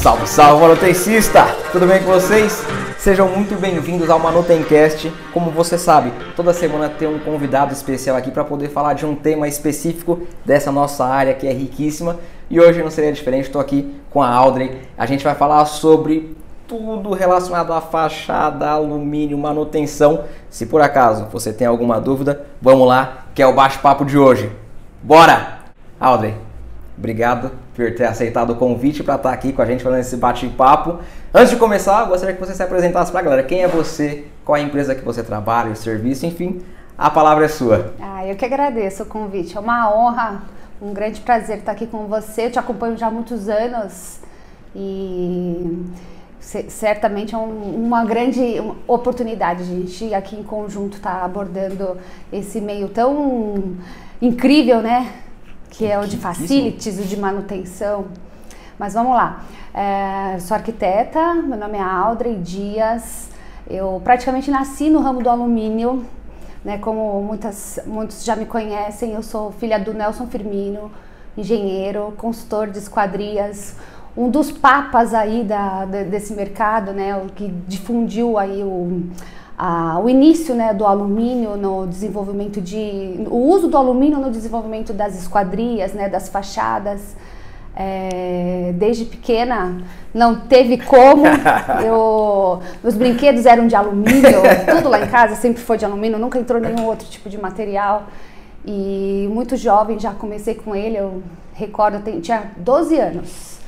Salve, salve, manutencista! Tudo bem com vocês? Sejam muito bem-vindos ao Manutencast. Como você sabe, toda semana tem um convidado especial aqui para poder falar de um tema específico dessa nossa área que é riquíssima. E hoje não seria diferente, estou aqui com a Audrey. A gente vai falar sobre tudo relacionado à fachada, alumínio, manutenção. Se por acaso você tem alguma dúvida, vamos lá, que é o bate-papo de hoje. Bora! Audrey, Obrigado por ter aceitado o convite para estar aqui com a gente fazendo esse bate-papo. Antes de começar, gostaria que você se apresentasse para a galera. Quem é você? Qual é a empresa que você trabalha, o serviço, enfim, a palavra é sua. Ah, eu que agradeço o convite. É uma honra, um grande prazer estar aqui com você. Eu te acompanho já há muitos anos e certamente é um, uma grande oportunidade a gente aqui em conjunto estar tá abordando esse meio tão incrível, né? Que é o de facilities, o de manutenção. Mas vamos lá. É, sou arquiteta, meu nome é Audrey Dias. Eu praticamente nasci no ramo do alumínio, né? Como muitas, muitos já me conhecem, eu sou filha do Nelson Firmino, engenheiro, consultor de esquadrias, um dos papas aí da, desse mercado, né? O que difundiu aí o o início né, do alumínio no desenvolvimento de. o uso do alumínio no desenvolvimento das esquadrias, né, das fachadas. É, desde pequena não teve como. Eu, meus brinquedos eram de alumínio, tudo lá em casa sempre foi de alumínio, nunca entrou nenhum outro tipo de material. E muito jovem já comecei com ele, eu recordo, eu tinha 12 anos.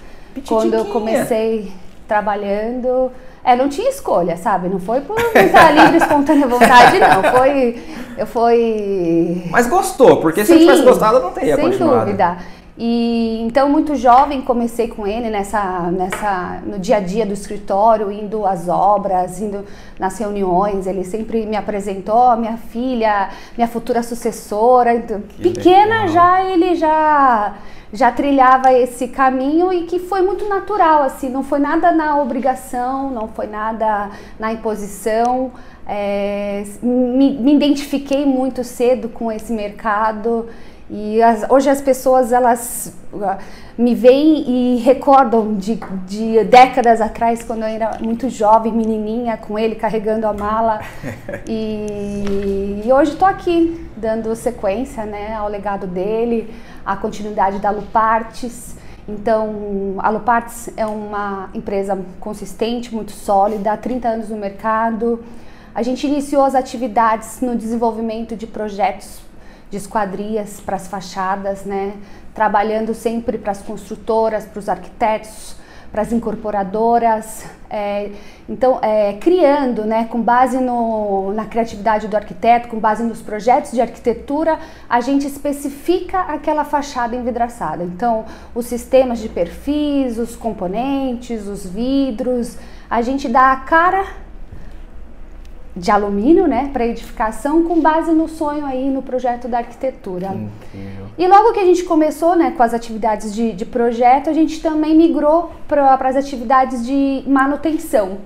Quando eu comecei trabalhando. É, não tinha escolha, sabe? Não foi por muita livre, espontânea vontade, não. Foi. Eu fui. Mas gostou, porque Sim, se eu tivesse gostado, eu não teria sem continuado. Sem dúvida. E então muito jovem comecei com ele nessa nessa no dia a dia do escritório, indo às obras, indo nas reuniões, ele sempre me apresentou, minha filha, minha futura sucessora. Então, pequena legal. já ele já já trilhava esse caminho e que foi muito natural, assim, não foi nada na obrigação, não foi nada na imposição. É, me, me, identifiquei muito cedo com esse mercado e as, hoje as pessoas elas uh, me veem e recordam de, de, décadas atrás quando eu era muito jovem, menininha, com ele carregando a mala e, e hoje estou aqui dando sequência né, ao legado dele a continuidade da Lupartes. Então, a Lupartes é uma empresa consistente, muito sólida, há 30 anos no mercado. A gente iniciou as atividades no desenvolvimento de projetos de esquadrias para as fachadas, né? trabalhando sempre para as construtoras, para os arquitetos, para as incorporadoras, é, então é, criando, né, com base no, na criatividade do arquiteto, com base nos projetos de arquitetura, a gente especifica aquela fachada envidraçada. Então, os sistemas de perfis, os componentes, os vidros, a gente dá a cara de alumínio, né, para edificação, com base no sonho aí no projeto da arquitetura. Incrível. E logo que a gente começou, né, com as atividades de, de projeto, a gente também migrou para as atividades de manutenção,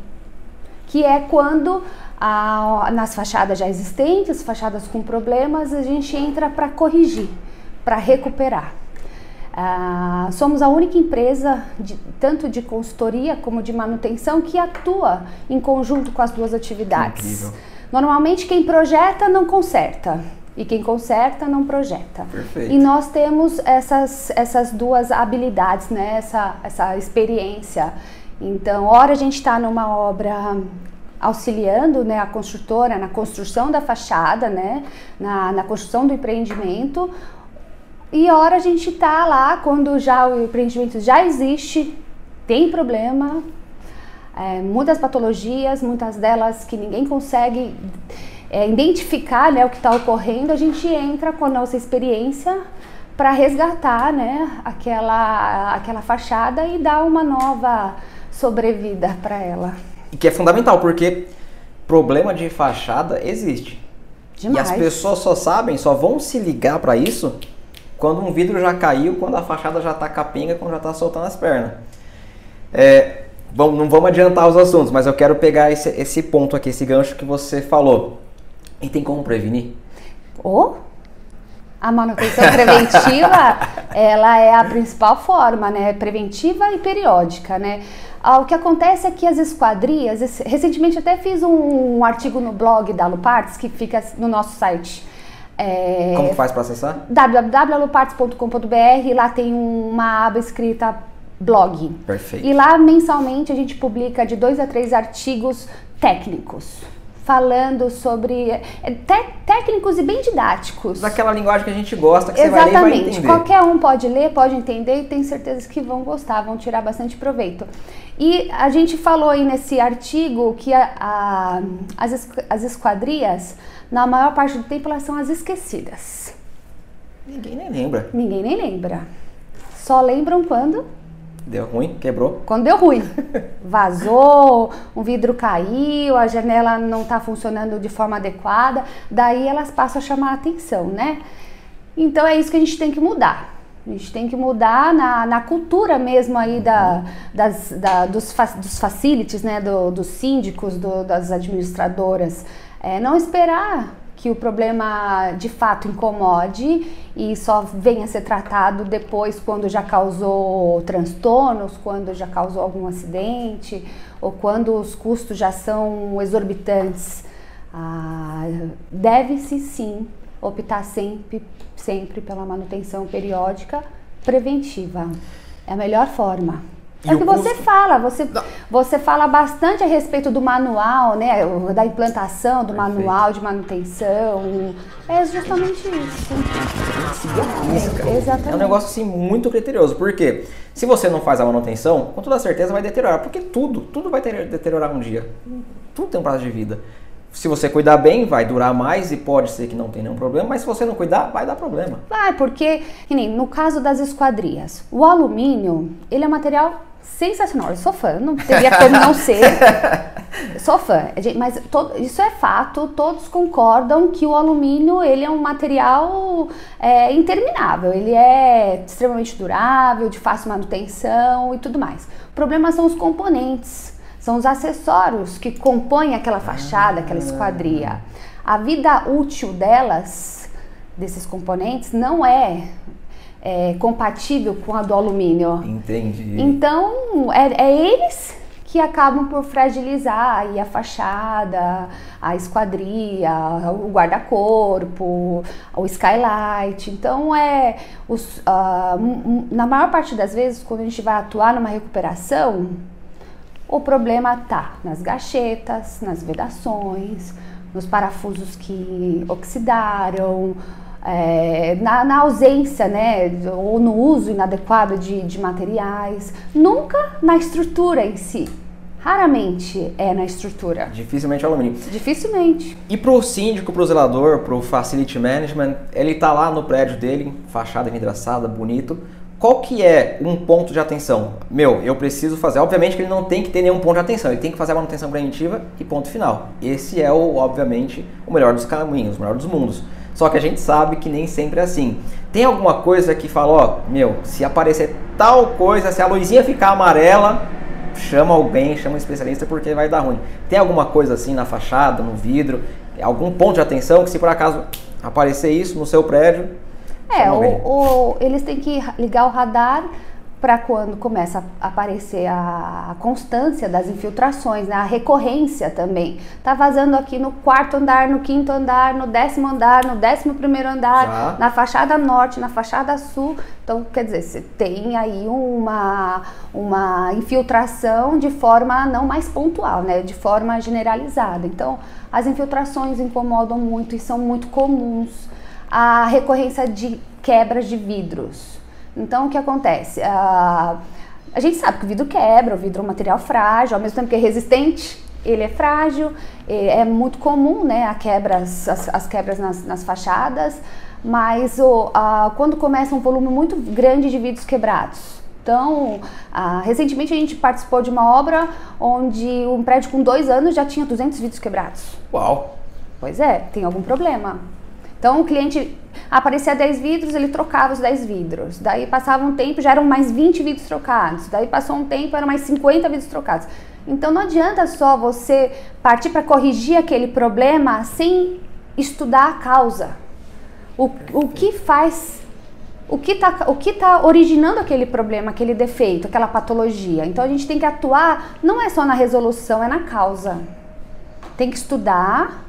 que é quando a, nas fachadas já existentes, fachadas com problemas, a gente entra para corrigir, para recuperar. Uh, somos a única empresa, de, tanto de consultoria como de manutenção, que atua em conjunto com as duas atividades. Normalmente, quem projeta não conserta. E quem conserta não projeta. Perfeito. E nós temos essas, essas duas habilidades, né? essa, essa experiência. Então, hora a gente está numa obra auxiliando né, a construtora na construção da fachada, né, na, na construção do empreendimento, e hora a gente tá lá quando já o empreendimento já existe, tem problema, é, muitas patologias, muitas delas que ninguém consegue é, identificar né, o que está ocorrendo, a gente entra com a nossa experiência para resgatar né, aquela, aquela fachada e dar uma nova sobrevida para ela. E que é fundamental, porque problema de fachada existe. Demais. E as pessoas só sabem, só vão se ligar para isso quando um vidro já caiu, quando a fachada já está capenga, quando já está soltando as pernas. É, bom, não vamos adiantar os assuntos, mas eu quero pegar esse, esse ponto aqui, esse gancho que você falou. E tem como prevenir? Oh? A manutenção preventiva, ela é a principal forma, né? Preventiva e periódica, né? Ah, o que acontece é que as esquadrias, recentemente até fiz um, um artigo no blog da Luparts, que fica no nosso site. É, Como faz para acessar? www.luparts.com.br, lá tem uma aba escrita blog. Perfeito. E lá mensalmente a gente publica de dois a três artigos técnicos falando sobre é, te, técnicos e bem didáticos. Daquela linguagem que a gente gosta, que Exatamente. você vai ler e vai entender. Qualquer um pode ler, pode entender e tenho certeza que vão gostar, vão tirar bastante proveito. E a gente falou aí nesse artigo que a, a, as, as esquadrias, na maior parte do tempo, elas são as esquecidas. Ninguém nem lembra. Ninguém nem lembra. Só lembram quando Deu ruim? Quebrou? Quando deu ruim. Vazou, um vidro caiu, a janela não está funcionando de forma adequada, daí elas passam a chamar a atenção, né? Então é isso que a gente tem que mudar. A gente tem que mudar na, na cultura mesmo aí da, das, da, dos, dos facilities, né? Do, dos síndicos, do, das administradoras. É, não esperar que o problema de fato incomode e só venha a ser tratado depois quando já causou transtornos, quando já causou algum acidente ou quando os custos já são exorbitantes. Ah, Deve-se sim optar sempre, sempre pela manutenção periódica preventiva. É a melhor forma. É o que você fala, você, você fala bastante a respeito do manual, né? Da implantação do Perfeito. manual de manutenção. É justamente isso. É, exatamente. É um negócio assim muito criterioso. Porque se você não faz a manutenção, com toda certeza vai deteriorar. Porque tudo, tudo vai deteriorar um dia. Tudo tem um prazo de vida. Se você cuidar bem, vai durar mais e pode ser que não tenha nenhum problema, mas se você não cuidar, vai dar problema. Vai, porque, no caso das esquadrias, o alumínio, ele é material sensacional. Eu sou fã, não teria como não ser. Sou fã, mas todo, isso é fato. Todos concordam que o alumínio ele é um material é, interminável. Ele é extremamente durável, de fácil manutenção e tudo mais. O problema são os componentes, são os acessórios que compõem aquela fachada, aquela esquadria. A vida útil delas, desses componentes, não é é, compatível com a do alumínio. Entendi. Então, é, é eles que acabam por fragilizar aí a fachada, a esquadria, o guarda-corpo, o skylight. Então, é os, uh, na maior parte das vezes, quando a gente vai atuar numa recuperação, o problema tá nas gachetas, nas vedações, nos parafusos que oxidaram, é, na, na, ausência, né, ou no uso inadequado de, de materiais, nunca na estrutura em si. Raramente é na estrutura. Dificilmente é alumínio. Dificilmente. E para o síndico, para o zelador, para o facility management, ele está lá no prédio dele, fachada envidraçada, bonito. Qual que é um ponto de atenção? Meu, eu preciso fazer. Obviamente que ele não tem que ter nenhum ponto de atenção, ele tem que fazer a manutenção preventiva e ponto final. Esse é o, obviamente, o melhor dos caminhos, o melhor dos mundos. Só que a gente sabe que nem sempre é assim. Tem alguma coisa que fala, ó, meu, se aparecer tal coisa, se a luzinha ficar amarela, chama alguém, chama um especialista porque vai dar ruim. Tem alguma coisa assim na fachada, no vidro, algum ponto de atenção que se por acaso aparecer isso no seu prédio, é, o, o, eles têm que ligar o radar para quando começa a aparecer a, constância das infiltrações, né? a recorrência também. Tá vazando aqui no quarto andar, no quinto andar, no décimo andar, no décimo primeiro andar, Já. na fachada norte, na fachada sul. Então, quer dizer, você tem aí uma, uma infiltração de forma não mais pontual, né? De forma generalizada. Então, as infiltrações incomodam muito e são muito comuns. A recorrência de quebras de vidros então, o que acontece? a gente sabe que o vidro quebra, o vidro é um material frágil, ao mesmo tempo que é resistente, ele é frágil, é muito comum né, a quebras, as, as quebras nas, nas, fachadas, mas o, a, quando começa um volume muito grande de vidros quebrados. Então, a, recentemente a gente participou de uma obra onde um prédio com dois anos já tinha 200 vidros quebrados. Uau! Pois é, tem algum problema. Então o cliente aparecia 10 vidros, ele trocava os 10 vidros. Daí passava um tempo, já eram mais 20 vidros trocados. Daí passou um tempo, eram mais 50 vidros trocados. Então não adianta só você partir para corrigir aquele problema sem estudar a causa. o, o que faz o que está tá originando aquele problema, aquele defeito, aquela patologia. Então a gente tem que atuar não é só na resolução, é na causa. Tem que estudar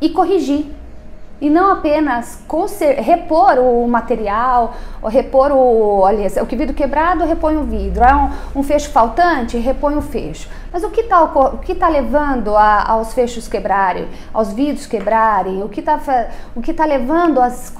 e corrigir e não apenas repor o material, repor o, olha, o que vidro quebrado, repõe o vidro, é um, um fecho faltante, repõe o fecho. Mas o que está tá levando a, aos fechos quebrarem, aos vidros quebrarem, o que está tá levando às,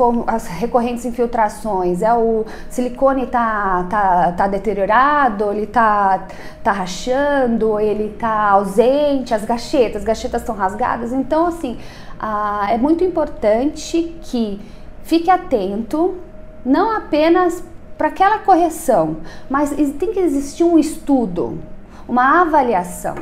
recorrentes infiltrações? É o silicone está tá, tá deteriorado, ele está tá rachando, ele está ausente, as gachetas, as gachetas estão rasgadas, então assim ah, é muito importante que fique atento, não apenas para aquela correção, mas tem que existir um estudo, uma avaliação.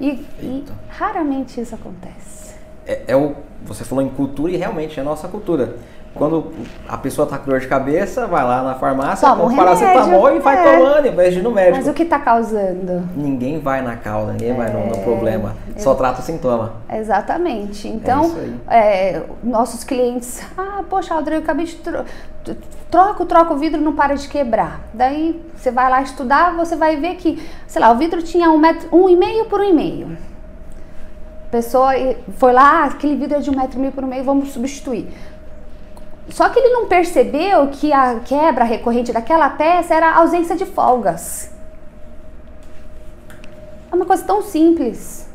E, e raramente isso acontece. É, é, o, você falou em cultura e realmente é a nossa cultura. Quando a pessoa está com dor de cabeça, vai lá na farmácia, Toma um paracetamol e vai é. tomando, em vez de ir no médico. Mas o que está causando? Ninguém vai na causa, ninguém é. vai no, no, é. problema, só trata o sintoma. Exatamente. Então, é, nossos clientes, ah, poxa, Aldrey, eu acabei de tro troco, troco o vidro, não para de quebrar. Daí você vai lá estudar, você vai ver que, sei lá, o vidro tinha um metro, um e meio por um e meio. A pessoa foi lá, ah, aquele vidro é de um metro e meio por um meio, vamos substituir. Só que ele não percebeu que a quebra recorrente daquela peça era a ausência de folgas. É uma coisa tão simples.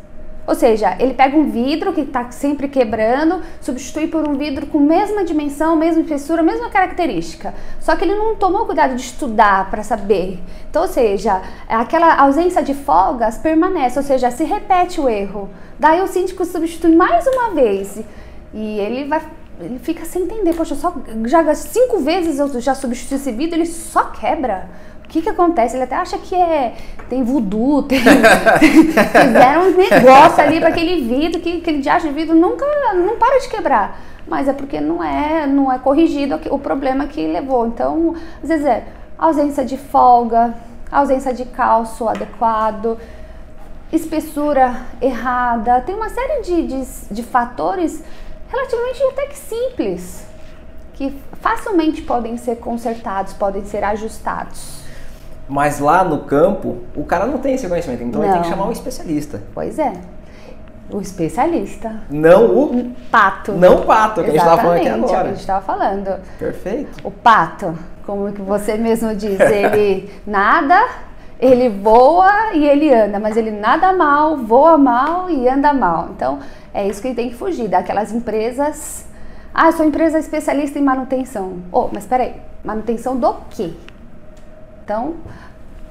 Ou seja, ele pega um vidro que está sempre quebrando, substitui por um vidro com mesma dimensão, mesma espessura, mesma característica. Só que ele não tomou cuidado de estudar para saber. Então, ou seja, aquela ausência de folgas permanece, ou seja, se repete o erro. Daí o síndico substitui mais uma vez e ele vai ele fica sem entender. Poxa, só já cinco vezes eu já substituí esse vidro, ele só quebra. O que que acontece? Ele até acha que é tem voodoo, tem, fizeram um negócio ali para aquele vidro, que aquele diacho de vidro nunca não para de quebrar. Mas é porque não é não é corrigido o problema que levou. Então, às vezes é ausência de folga, ausência de calço adequado, espessura errada, tem uma série de, de, de fatores relativamente até que simples, que facilmente podem ser consertados, podem ser ajustados. Mas lá no campo, o cara não tem esse conhecimento, então não. ele tem que chamar um especialista. Pois é. O especialista. Não o pato. Não o pato, que Exatamente, a gente estava falando aqui agora. É o que a gente estava falando. Perfeito. O pato, como que você mesmo diz, ele nada, ele voa e ele anda, mas ele nada mal, voa mal e anda mal. Então, é isso que tem que fugir, daquelas empresas. Ah, sou empresa especialista em manutenção. Oh, mas peraí, manutenção do quê? Então,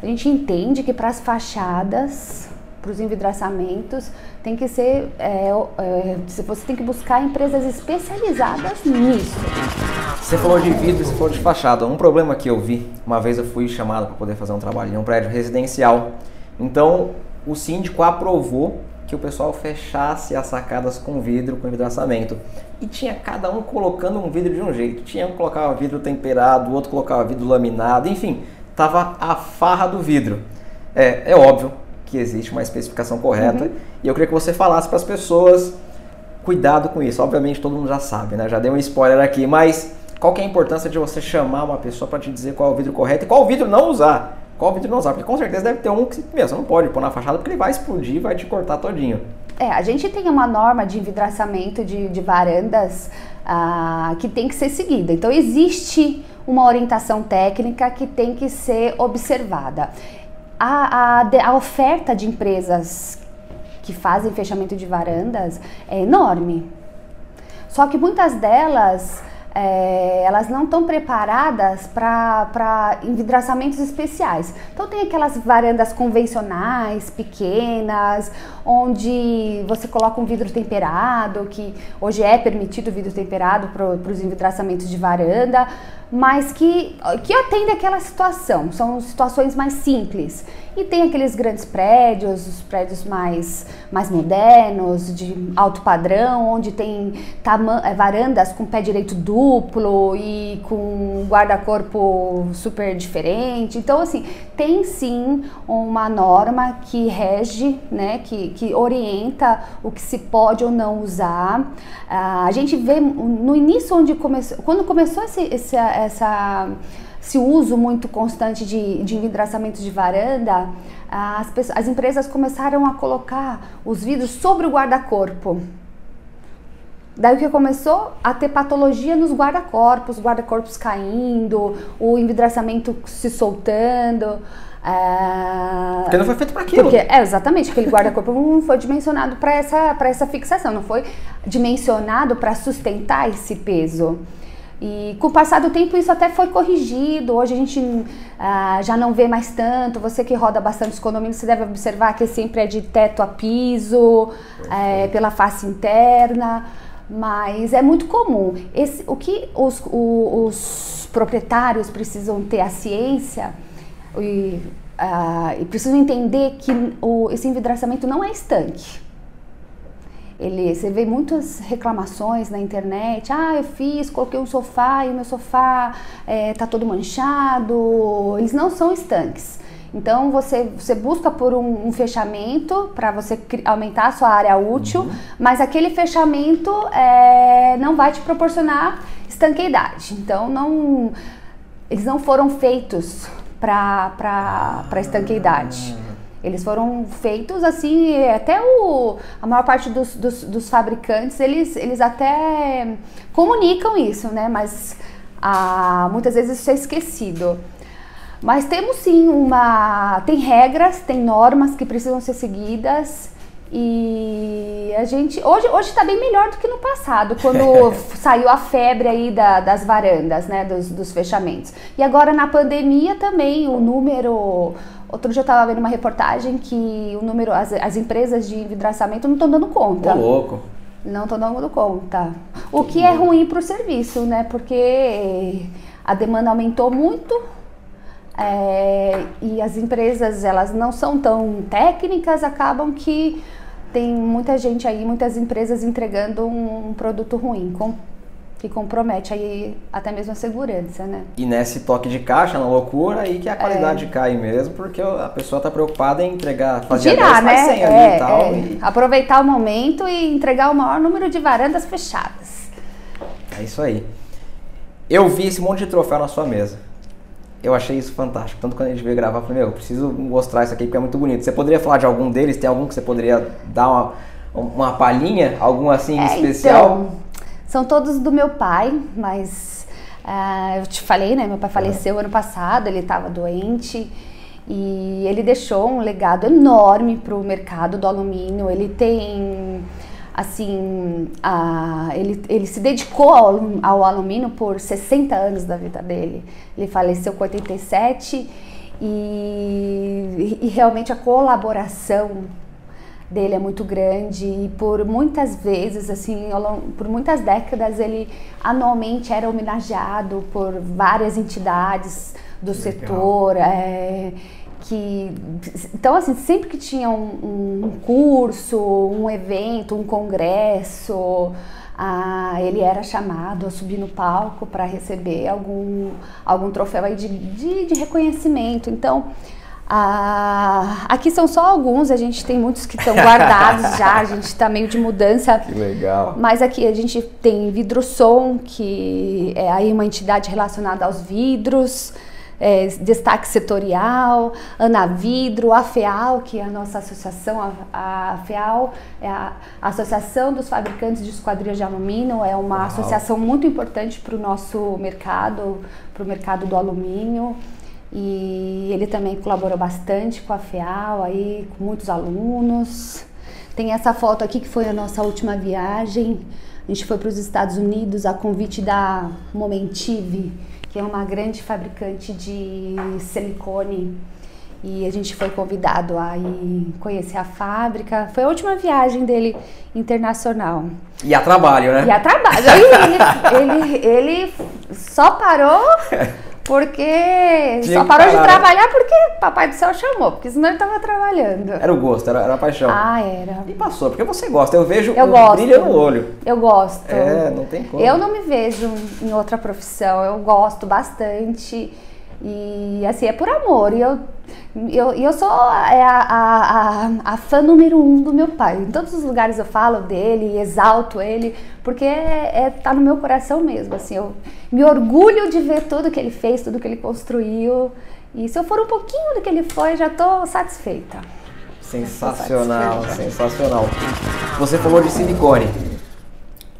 a gente entende que para as fachadas, para os envidraçamentos, tem que ser. É, é, você tem que buscar empresas especializadas nisso. Você falou de vidro, você falou de fachada. Um problema que eu vi, uma vez eu fui chamado para poder fazer um trabalho em um prédio residencial. Então, o síndico aprovou que o pessoal fechasse as sacadas com vidro, com envidraçamento. E tinha cada um colocando um vidro de um jeito. Tinha um que colocava vidro temperado, o outro colocava vidro laminado, enfim, tava a farra do vidro. É, é óbvio que existe uma especificação correta uhum. e eu queria que você falasse para as pessoas cuidado com isso. Obviamente todo mundo já sabe, né? Já dei um spoiler aqui, mas qual que é a importância de você chamar uma pessoa para te dizer qual é o vidro correto e qual vidro não usar? Vidro não usar, porque com certeza deve ter um que meu, você não pode pôr na fachada porque ele vai explodir, vai te cortar todinho. É, a gente tem uma norma de envidraçamento de, de varandas ah, que tem que ser seguida. Então existe uma orientação técnica que tem que ser observada. A, a, a oferta de empresas que fazem fechamento de varandas é enorme. Só que muitas delas é, elas não estão preparadas para envidraçamentos especiais. Então tem aquelas varandas convencionais, pequenas, onde você coloca um vidro temperado, que hoje é permitido o vidro temperado para os envidraçamentos de varanda, mas que, que atende aquela situação. São situações mais simples. E tem aqueles grandes prédios, os prédios mais, mais modernos, de alto padrão, onde tem é, varandas com pé direito duplo e com guarda-corpo super diferente. Então, assim, tem sim uma norma que rege, né, que, que orienta o que se pode ou não usar. Ah, a gente vê no início onde começou, quando começou esse, esse, essa esse uso muito constante de, de envidraçamento de varanda, as, as empresas começaram a colocar os vidros sobre o guarda-corpo. Daí o que começou? A ter patologia nos guarda-corpos, guarda-corpos caindo, o envidraçamento se soltando. É... Porque não foi feito para aquilo. Porque, é, exatamente, aquele guarda-corpo não foi dimensionado para essa, essa fixação, não foi dimensionado para sustentar esse peso. E com o passar do tempo isso até foi corrigido. Hoje a gente ah, já não vê mais tanto. Você que roda bastante os condomínios, você deve observar que sempre é de teto a piso, é, pela face interna. Mas é muito comum. Esse, o que os, o, os proprietários precisam ter a ciência e, ah, e precisam entender que o, esse envidraçamento não é estanque. Ele, você vê muitas reclamações na internet. Ah, eu fiz, coloquei um sofá e o meu sofá é, tá todo manchado. Eles não são estanques. Então você, você busca por um, um fechamento para você aumentar a sua área útil, uhum. mas aquele fechamento é, não vai te proporcionar estanqueidade. Então não, eles não foram feitos para estanqueidade. Eles foram feitos assim, até o, a maior parte dos, dos, dos fabricantes, eles, eles até comunicam isso, né? Mas ah, muitas vezes isso é esquecido. Mas temos sim uma. Tem regras, tem normas que precisam ser seguidas. E a gente. Hoje está bem melhor do que no passado, quando saiu a febre aí da, das varandas, né? Dos, dos fechamentos. E agora na pandemia também o número Outro dia eu estava vendo uma reportagem que o número, as, as empresas de envidraçamento não estão dando conta. Ô, louco. Não estão dando conta. O que é ruim para o serviço, né? Porque a demanda aumentou muito é, e as empresas elas não são tão técnicas, acabam que tem muita gente aí, muitas empresas entregando um, um produto ruim. Com, que compromete aí até mesmo a segurança, né? E nesse toque de caixa, na loucura, aí que a qualidade é. cai mesmo, porque a pessoa está preocupada em entregar, fazer Girar, a 10 né? 100 é, ali e tal. É. E... Aproveitar o momento e entregar o maior número de varandas fechadas. É isso aí. Eu vi esse monte de troféu na sua mesa. Eu achei isso fantástico. Tanto quando a gente veio gravar, eu falei, meu, eu preciso mostrar isso aqui porque é muito bonito. Você poderia falar de algum deles? Tem algum que você poderia dar uma, uma palhinha? Algum assim é, especial? Então... São todos do meu pai, mas uh, eu te falei, né? Meu pai faleceu ano passado, ele estava doente e ele deixou um legado enorme para o mercado do alumínio. Ele tem assim, a, ele, ele se dedicou ao, ao alumínio por 60 anos da vida dele. Ele faleceu com 87 e, e realmente a colaboração dele é muito grande e por muitas vezes, assim, por muitas décadas ele anualmente era homenageado por várias entidades do Legal. setor. É, que então assim sempre que tinha um, um curso, um evento, um congresso, ah, ele era chamado a subir no palco para receber algum algum troféu aí de, de, de reconhecimento. Então ah, aqui são só alguns, a gente tem muitos que estão guardados já, a gente está meio de mudança. Que legal. Mas aqui a gente tem Vidrosom, que é aí uma entidade relacionada aos vidros, é, destaque setorial, Anavidro, a FEAL, que é a nossa associação, a, a FEAL é a Associação dos Fabricantes de Esquadrias de Alumínio, é uma Uau. associação muito importante para o nosso mercado, para o mercado do alumínio. E ele também colaborou bastante com a FEAL, aí, com muitos alunos. Tem essa foto aqui que foi a nossa última viagem. A gente foi para os Estados Unidos a convite da Momentive, que é uma grande fabricante de silicone. e a gente foi convidado a ir conhecer a fábrica. Foi a última viagem dele internacional. E a trabalho, né? E a trabalho. Ele, ele, ele só parou porque Tinha só parou de parar, né? trabalhar porque Papai do Céu chamou, porque senão ele estava trabalhando. Era o gosto, era, era a paixão. Ah, era. E passou, porque você gosta. Eu vejo Eu o gosto. brilho no olho. Eu gosto. É, não tem como. Eu não me vejo em outra profissão, eu gosto bastante e assim, é por amor. E eu, eu, eu sou é, a, a, a, a fã número um do meu pai. Em todos os lugares eu falo dele, exalto ele, porque é, é, tá no meu coração mesmo. Assim, eu me orgulho de ver tudo que ele fez, tudo que ele construiu. E se eu for um pouquinho do que ele foi, já tô satisfeita. Sensacional, sensacional. Você falou de silicone.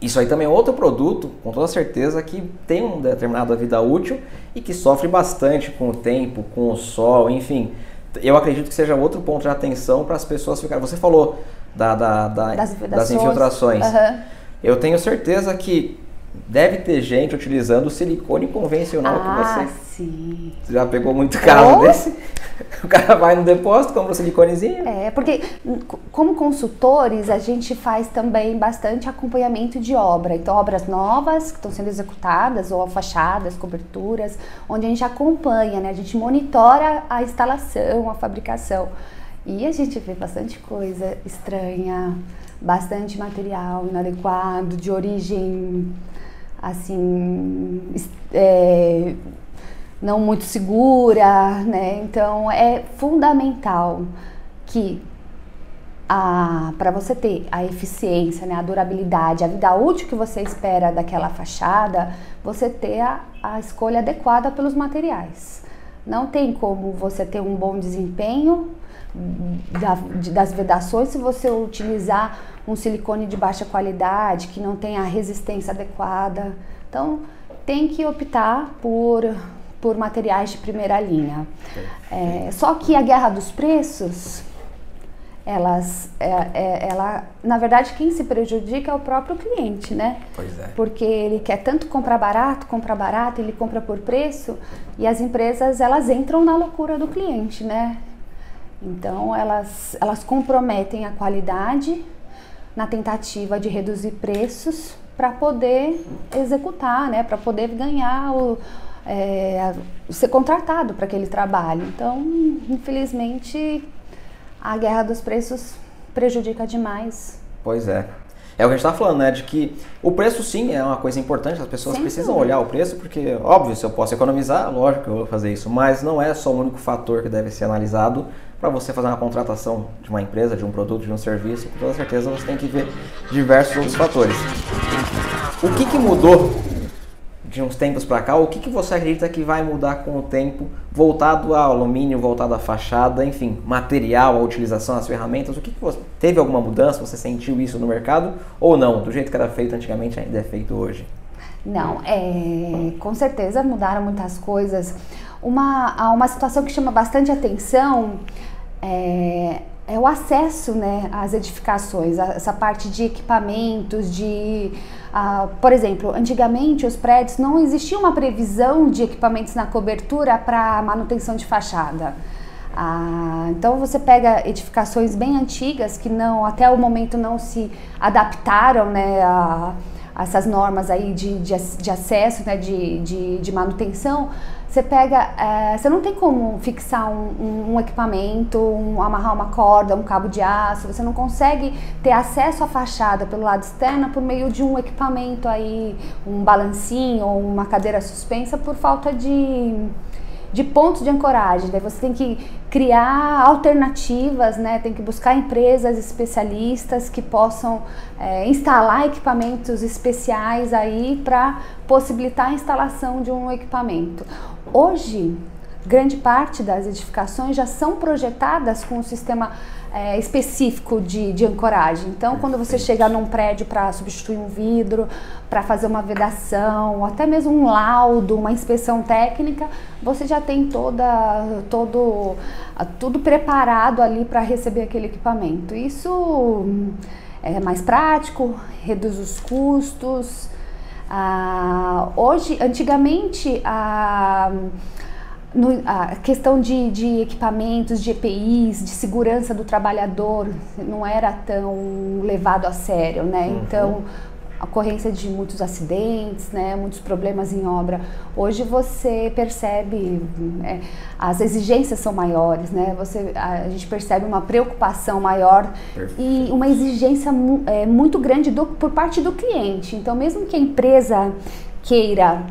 Isso aí também é outro produto, com toda certeza, que tem uma determinada vida útil e que sofre bastante com o tempo, com o sol, enfim. Eu acredito que seja outro ponto de atenção para as pessoas ficarem. Você falou da, da- da- Das das, infiltrações. Aham. Eu tenho certeza que deve ter gente utilizando o silicone convencional que Ah, você sim. Você já pegou muito caso Oh. desse? O cara vai no depósito, compra o siliconezinho. É, porque co- como consultores, a gente faz também bastante acompanhamento de obra. Então, obras novas que estão sendo executadas, ou fachadas, coberturas, onde a gente acompanha, né? A gente monitora a instalação, a fabricação. E a gente vê bastante coisa estranha, bastante material inadequado, de origem, assim, é, não muito segura, né? Então é fundamental que para você ter a eficiência, né, a durabilidade, a vida útil que você espera daquela fachada, você ter a, a escolha adequada pelos materiais. Não tem como você ter um bom desempenho da- de- das vedações se você utilizar um silicone de baixa qualidade, que não tem a resistência adequada. Então, tem que optar por, por materiais de primeira linha. É, só que a guerra dos preços, elas, é, é- ela, na verdade, quem se prejudica é o próprio cliente, né? Pois é. porque ele quer tanto comprar barato, comprar barato, ele compra por preço e as empresas elas entram na loucura do cliente, né? Então elas, elas comprometem a qualidade na tentativa de reduzir preços para poder executar, né? Para poder ganhar o é, ser contratado para aquele trabalho. Então, infelizmente, a guerra dos preços prejudica demais Pois é. É o que a gente tá falando, né? De que o preço sim é uma coisa importante, as pessoas Sem precisam dúvida. olhar o preço, porque, óbvio, se eu posso economizar, lógico que eu vou fazer isso, mas não é só o único fator que deve ser analisado para você fazer uma contratação de uma empresa, de um produto, de um serviço. Com toda certeza você tem que ver diversos outros fatores. O que, que mudou de uns tempos para cá? O que, que você acredita que vai mudar com o tempo, voltado ao alumínio, voltado à fachada, enfim, material, a utilização, as ferramentas? O que, que você teve alguma mudança? Você sentiu isso no mercado ou não? Do jeito que era feito antigamente ainda é feito hoje? Não, é, com certeza mudaram muitas coisas. Uma, uma situação que chama bastante atenção é, é o acesso né, às edificações, a- essa parte de equipamentos, de. ah, por exemplo, antigamente os prédios não existia uma previsão de equipamentos na cobertura para manutenção de fachada. Ah, então você pega edificações bem antigas que não até o momento não se adaptaram né, a, a essas normas aí de, de, de acesso, né, de, de, de manutenção. Você pega, eh, você não tem como fixar um, um- um equipamento, um- amarrar uma corda, um cabo de aço. Você não consegue ter acesso à fachada pelo lado externo por meio de um equipamento aí, um balancinho ou uma cadeira suspensa por falta de de pontos de ancoragem. Daí você tem que criar alternativas, né? Tem que buscar empresas especialistas que possam é, instalar equipamentos especiais aí para possibilitar a instalação de um equipamento. Hoje, grande parte das edificações já são projetadas com um sistema é, específico de, de ancoragem. Então, quando você chega num prédio para substituir um vidro, para fazer uma vedação, até mesmo um laudo, uma inspeção técnica, você já tem toda, todo, tudo preparado ali para receber aquele equipamento. Isso hum, é mais prático, reduz os custos. Ah, hoje, antigamente, a no, a questão de, de, equipamentos, de EPIs, de segurança do trabalhador não era tão levado a sério, né? Uhum. Então, ocorrência de muitos acidentes, né, muitos problemas em obra. Hoje você percebe, é, as exigências são maiores, né? Você, a, a, gente percebe uma preocupação maior Perfeito. e uma exigência mu, é, muito grande do, por parte do cliente. Então, mesmo que a empresa queira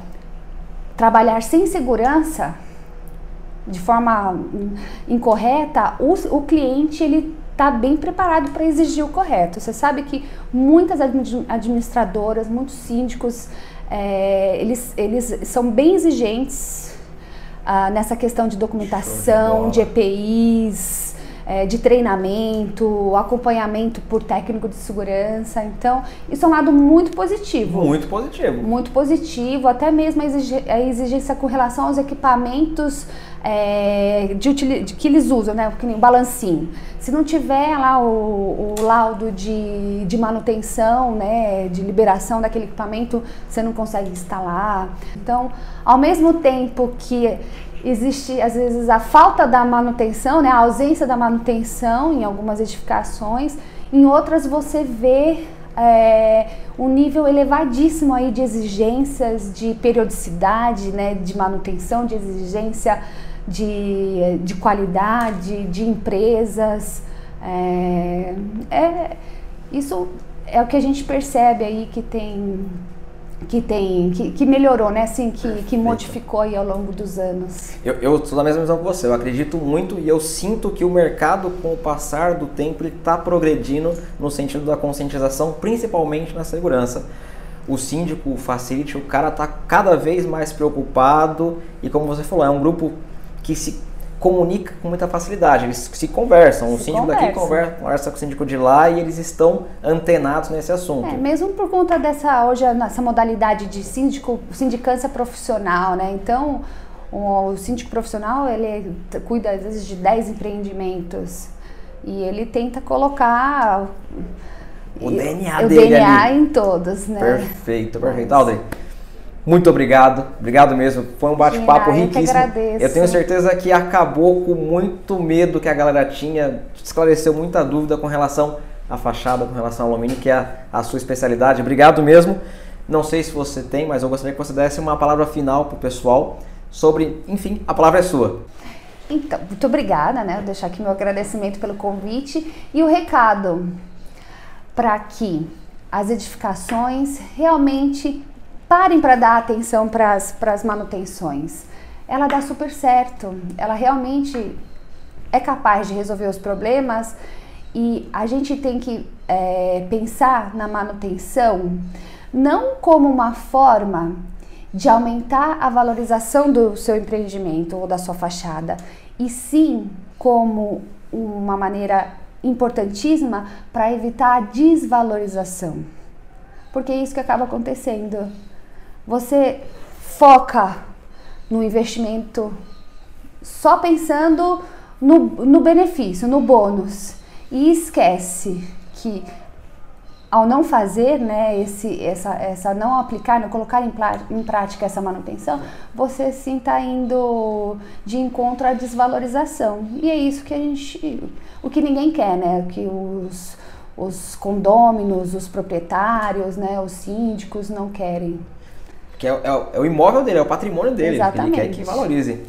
trabalhar sem segurança, de forma incorreta, o, o cliente ele está bem preparado para exigir o correto. Você sabe que muitas administradoras, muitos síndicos, é, eles, eles são bem exigentes ah, nessa questão de documentação, de, de EPIs, é, de treinamento, acompanhamento por técnico de segurança. Então, isso é um lado muito positivo. Muito positivo. Muito positivo, até mesmo a exigência com relação aos equipamentos é, de, de, que eles usam, né? Que nem o balancinho. Se não tiver lá o, o laudo de, de manutenção, né? De liberação daquele equipamento, você não consegue instalar. Então, ao mesmo tempo que existe às vezes a falta da manutenção, né, a ausência da manutenção em algumas edificações, em outras você vê é, um nível elevadíssimo aí de exigências de periodicidade, né, de manutenção, de exigência de, de qualidade, de empresas. É, é, isso é o que a gente percebe aí que tem que tem que, que melhorou, né? Assim, que, que modificou aí ao longo dos anos. Eu, eu sou da mesma visão que você. Eu acredito muito e eu sinto que o mercado, com o passar do tempo, está progredindo no sentido da conscientização, principalmente na segurança. O síndico, o facilite, o cara está cada vez mais preocupado e, como você falou, é um grupo que se comunica com muita facilidade, eles se conversam. Se o síndico conversa. daqui conversa, conversa com o síndico de lá e eles estão antenados nesse assunto. É, mesmo por conta dessa hoje nessa modalidade de síndico, sindicância profissional, né? Então, o, o síndico profissional, ele cuida às vezes de 10 empreendimentos e ele tenta colocar o DNA o dele DNA ali. em todos, né? Perfeito, perfeito. Alden, muito obrigado, obrigado mesmo. Foi um bate-papo riquíssimo. Eu, eu tenho certeza que acabou com muito medo que a galera tinha, esclareceu muita dúvida com relação à fachada, com relação ao alumínio, que é a, a sua especialidade. Obrigado mesmo. Não sei se você tem, mas eu gostaria que você desse uma palavra final para o pessoal sobre, enfim, a palavra é sua. Então, muito obrigada, né? Vou deixar aqui meu agradecimento pelo convite e o recado para que as edificações realmente parem para dar atenção para as manutenções. Ela dá super certo, ela realmente é capaz de resolver os problemas e a gente tem que é, pensar na manutenção não como uma forma de aumentar a valorização do seu empreendimento ou da sua fachada, e sim como uma maneira importantíssima para evitar a desvalorização. Porque é isso que acaba acontecendo. Você foca no investimento só pensando no, no benefício, no bônus, e esquece que ao não fazer, né, esse, essa, essa não aplicar, não colocar em, em prática essa manutenção, você sim está indo de encontro à desvalorização. E é isso que a gente, o que ninguém quer, né, que os, os condôminos, os proprietários, né, os síndicos não querem que é, é, é, o imóvel dele, é o patrimônio dele. Exatamente. Ele quer que valorize.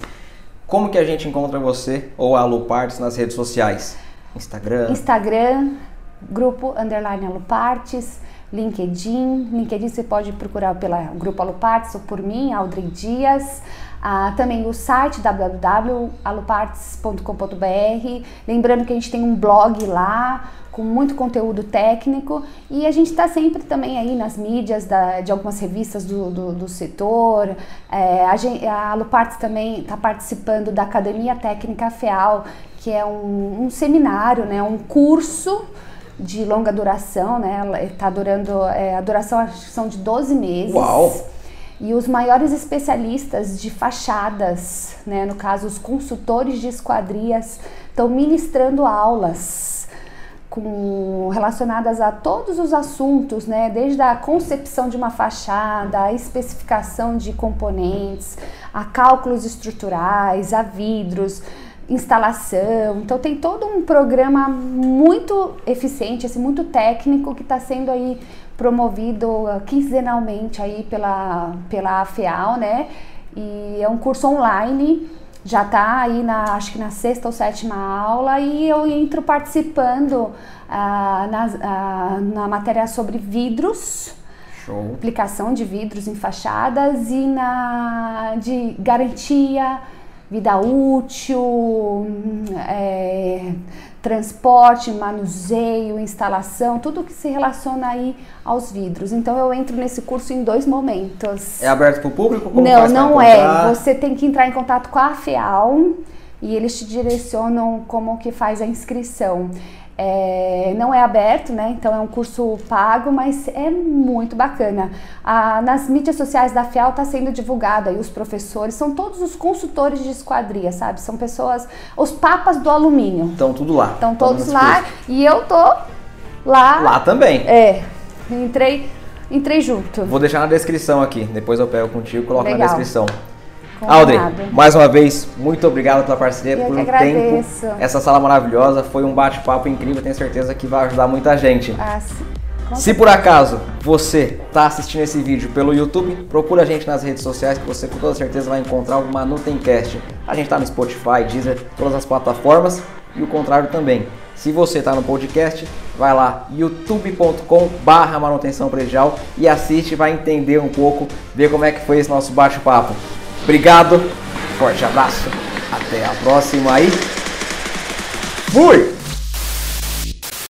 Como que a gente encontra você ou a Lupartes nas redes sociais? Instagram? Instagram, grupo underline Alupartes, LinkedIn. LinkedIn você pode procurar pelo grupo Alupartes ou por mim, Audrey Dias. Ah, também o site www.alupartes.com.br. Lembrando que a gente tem um blog lá com muito conteúdo técnico e a gente está sempre também aí nas mídias da, de algumas revistas do, do, do setor. É, a, a Lupartes também está participando da Academia Técnica FEAL, que é um, um seminário, né, um curso de longa duração, né? Está durando, é, a duração são de 12 meses. Uau! E os maiores especialistas de fachadas, né, no caso os consultores de esquadrias, estão ministrando aulas com, relacionadas a todos os assuntos, né? desde a concepção de uma fachada, a especificação de componentes, a cálculos estruturais, a vidros, instalação. Então tem todo um programa muito eficiente, assim, muito técnico que está sendo aí promovido quinzenalmente aí pela, pela AFEAL, né? E é um curso online, já está aí na, acho que na sexta ou sétima aula e eu entro participando ah, na, ah, na matéria sobre vidros, Show. aplicação de vidros em fachadas e na de garantia, vida útil, é, transporte, manuseio, instalação, tudo que se relaciona aí aos vidros. Então eu entro nesse curso em dois momentos. É aberto para o público? Como não, não é. Você tem que entrar em contato com a FEAL e eles te direcionam como que faz a inscrição. É, não é aberto, né? Então é um curso pago, mas é muito bacana. Ah, nas mídias sociais da FIAL está sendo divulgada e os professores são todos os consultores de esquadria, sabe? São pessoas, os papas do alumínio. Estão tudo lá. Estão todos lá curso. e eu tô lá. Lá também. É. Entrei, entrei junto. Vou deixar na descrição aqui. Depois eu pego contigo e coloco Legal. na descrição. Audrey, mais uma vez, muito obrigado pela parceria, Eu por um tempo. Essa sala maravilhosa, foi um bate-papo incrível, tenho certeza que vai ajudar muita gente. Ah. Se por acaso você está assistindo esse vídeo pelo YouTube, procura a gente nas redes sociais que você com toda certeza vai encontrar o Manutencast. A gente está no Spotify, Deezer, todas as plataformas e o contrário também. Se você está no podcast, vai lá youtube.com barra manutenção predial e assiste, vai entender um pouco, ver como é que foi esse nosso bate-papo. Obrigado, forte abraço, até a próxima aí. Fui!